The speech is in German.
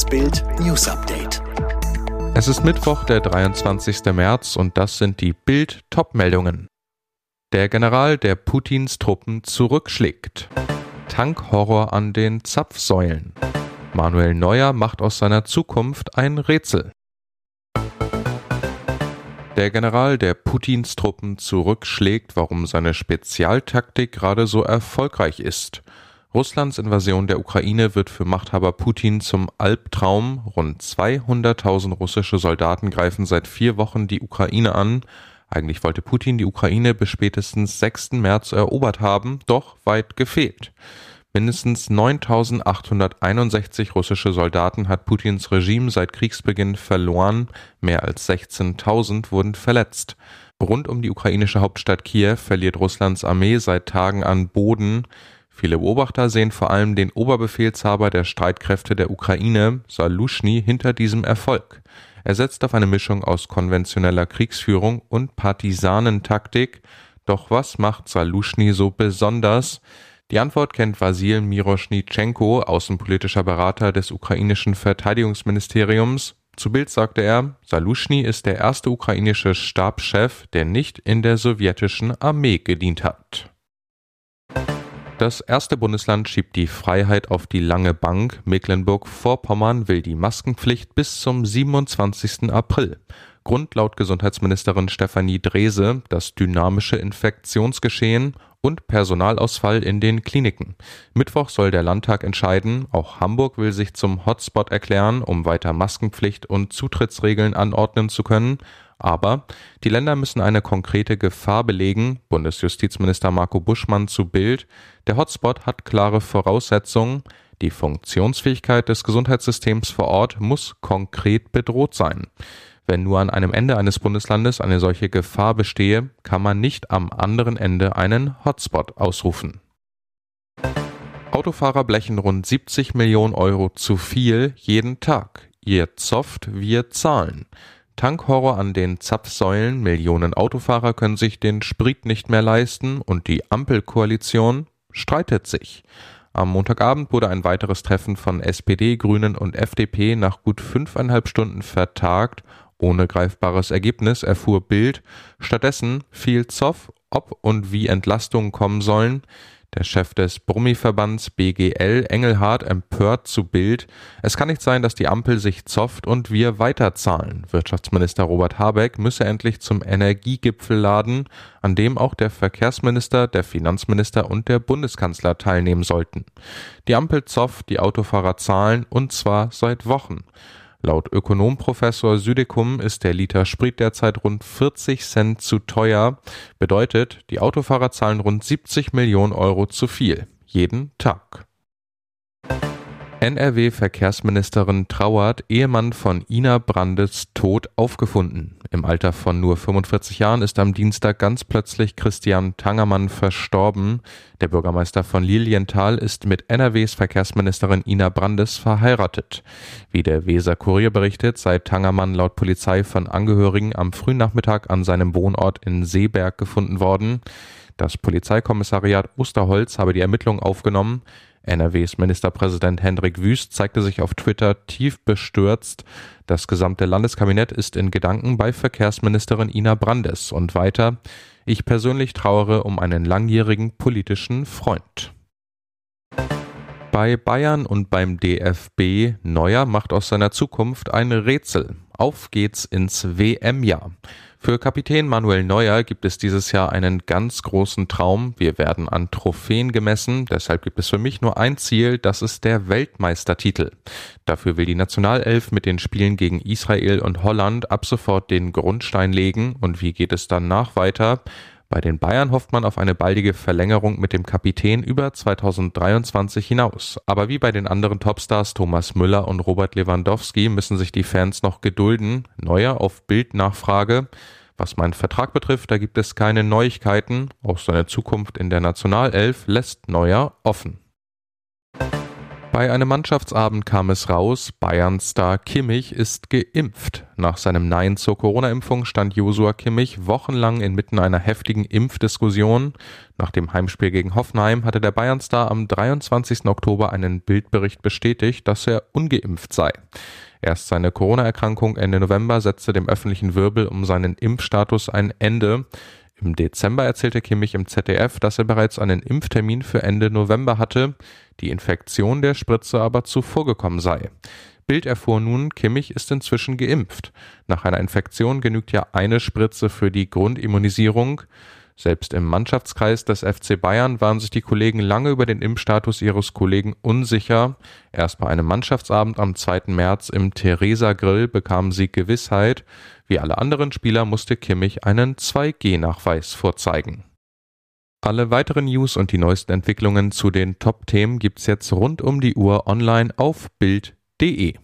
Das Bild News Update. Es ist Mittwoch, der 23. März und das sind die Bild Topmeldungen. Der General, der Putins Truppen zurückschlägt. Tankhorror an den Zapfsäulen. Manuel Neuer macht aus seiner Zukunft ein Rätsel. Der General, der Putins Truppen zurückschlägt, warum seine Spezialtaktik gerade so erfolgreich ist. Russlands Invasion der Ukraine wird für Machthaber Putin zum Albtraum. Rund 200.000 russische Soldaten greifen seit vier Wochen die Ukraine an. Eigentlich wollte Putin die Ukraine bis spätestens 6. März erobert haben, doch weit gefehlt. Mindestens 9.861 russische Soldaten hat Putins Regime seit Kriegsbeginn verloren, mehr als 16.000 wurden verletzt. Rund um die ukrainische Hauptstadt Kiew verliert Russlands Armee seit Tagen an Boden. Viele Beobachter sehen vor allem den Oberbefehlshaber der Streitkräfte der Ukraine, Saluschny, hinter diesem Erfolg. Er setzt auf eine Mischung aus konventioneller Kriegsführung und Partisanentaktik. Doch was macht Saluschny so besonders? Die Antwort kennt Vasil Miroschnitschenko, außenpolitischer Berater des ukrainischen Verteidigungsministeriums. Zu Bild sagte er, Saluschny ist der erste ukrainische Stabschef, der nicht in der sowjetischen Armee gedient hat. Das erste Bundesland schiebt die Freiheit auf die lange Bank. Mecklenburg-Vorpommern will die Maskenpflicht bis zum 27. April. Grund laut Gesundheitsministerin Stefanie Drese das dynamische Infektionsgeschehen und Personalausfall in den Kliniken. Mittwoch soll der Landtag entscheiden. Auch Hamburg will sich zum Hotspot erklären, um weiter Maskenpflicht und Zutrittsregeln anordnen zu können. Aber die Länder müssen eine konkrete Gefahr belegen. Bundesjustizminister Marco Buschmann zu Bild. Der Hotspot hat klare Voraussetzungen. Die Funktionsfähigkeit des Gesundheitssystems vor Ort muss konkret bedroht sein. Wenn nur an einem Ende eines Bundeslandes eine solche Gefahr bestehe, kann man nicht am anderen Ende einen Hotspot ausrufen. Autofahrer blechen rund 70 Millionen Euro zu viel jeden Tag. Ihr zofft, wir zahlen. Tankhorror an den Zapfsäulen, Millionen Autofahrer können sich den Sprit nicht mehr leisten und die Ampelkoalition streitet sich. Am Montagabend wurde ein weiteres Treffen von SPD, Grünen und FDP nach gut fünfeinhalb Stunden vertagt. Ohne greifbares Ergebnis erfuhr Bild. Stattdessen fiel Zoff, ob und wie Entlastungen kommen sollen. Der Chef des Brummi-Verbands BGL, Engelhardt, empört zu Bild. Es kann nicht sein, dass die Ampel sich zofft und wir weiterzahlen. Wirtschaftsminister Robert Habeck müsse endlich zum Energiegipfel laden, an dem auch der Verkehrsminister, der Finanzminister und der Bundeskanzler teilnehmen sollten. Die Ampel zofft, die Autofahrer zahlen und zwar seit Wochen. Laut Ökonomprofessor Südekum ist der Liter Sprit derzeit rund 40 Cent zu teuer. Bedeutet, die Autofahrer zahlen rund 70 Millionen Euro zu viel. Jeden Tag. NRW-Verkehrsministerin trauert, Ehemann von Ina Brandes tot aufgefunden. Im Alter von nur 45 Jahren ist am Dienstag ganz plötzlich Christian Tangermann verstorben. Der Bürgermeister von Lilienthal ist mit NRWs Verkehrsministerin Ina Brandes verheiratet. Wie der Weser Kurier berichtet, sei Tangermann laut Polizei von Angehörigen am frühen Nachmittag an seinem Wohnort in Seeberg gefunden worden. Das Polizeikommissariat Osterholz habe die Ermittlungen aufgenommen. NRWs Ministerpräsident Hendrik Wüst zeigte sich auf Twitter tief bestürzt. Das gesamte Landeskabinett ist in Gedanken bei Verkehrsministerin Ina Brandes und weiter. Ich persönlich trauere um einen langjährigen politischen Freund. Bei Bayern und beim DFB Neuer macht aus seiner Zukunft ein Rätsel. Auf geht's ins WM-Jahr. Für Kapitän Manuel Neuer gibt es dieses Jahr einen ganz großen Traum. Wir werden an Trophäen gemessen. Deshalb gibt es für mich nur ein Ziel, das ist der Weltmeistertitel. Dafür will die Nationalelf mit den Spielen gegen Israel und Holland ab sofort den Grundstein legen. Und wie geht es danach weiter? Bei den Bayern hofft man auf eine baldige Verlängerung mit dem Kapitän über 2023 hinaus. Aber wie bei den anderen Topstars Thomas Müller und Robert Lewandowski müssen sich die Fans noch gedulden. Neuer auf Bildnachfrage. Was meinen Vertrag betrifft, da gibt es keine Neuigkeiten. Auch seine Zukunft in der Nationalelf lässt Neuer offen. Bei einem Mannschaftsabend kam es raus, Bayern-Star Kimmich ist geimpft. Nach seinem Nein zur Corona-Impfung stand Josua Kimmich wochenlang inmitten einer heftigen Impfdiskussion. Nach dem Heimspiel gegen Hoffenheim hatte der Bayern-Star am 23. Oktober einen Bildbericht bestätigt, dass er ungeimpft sei. Erst seine Corona-Erkrankung Ende November setzte dem öffentlichen Wirbel um seinen Impfstatus ein Ende. Im Dezember erzählte Kimmich im ZDF, dass er bereits einen Impftermin für Ende November hatte, die Infektion der Spritze aber zuvor gekommen sei. Bild erfuhr nun, Kimmich ist inzwischen geimpft. Nach einer Infektion genügt ja eine Spritze für die Grundimmunisierung. Selbst im Mannschaftskreis des FC Bayern waren sich die Kollegen lange über den Impfstatus ihres Kollegen unsicher. Erst bei einem Mannschaftsabend am 2. März im Theresa Grill bekamen sie Gewissheit. Wie alle anderen Spieler musste Kimmich einen 2G-Nachweis vorzeigen. Alle weiteren News und die neuesten Entwicklungen zu den Top-Themen gibt's jetzt rund um die Uhr online auf Bild.de.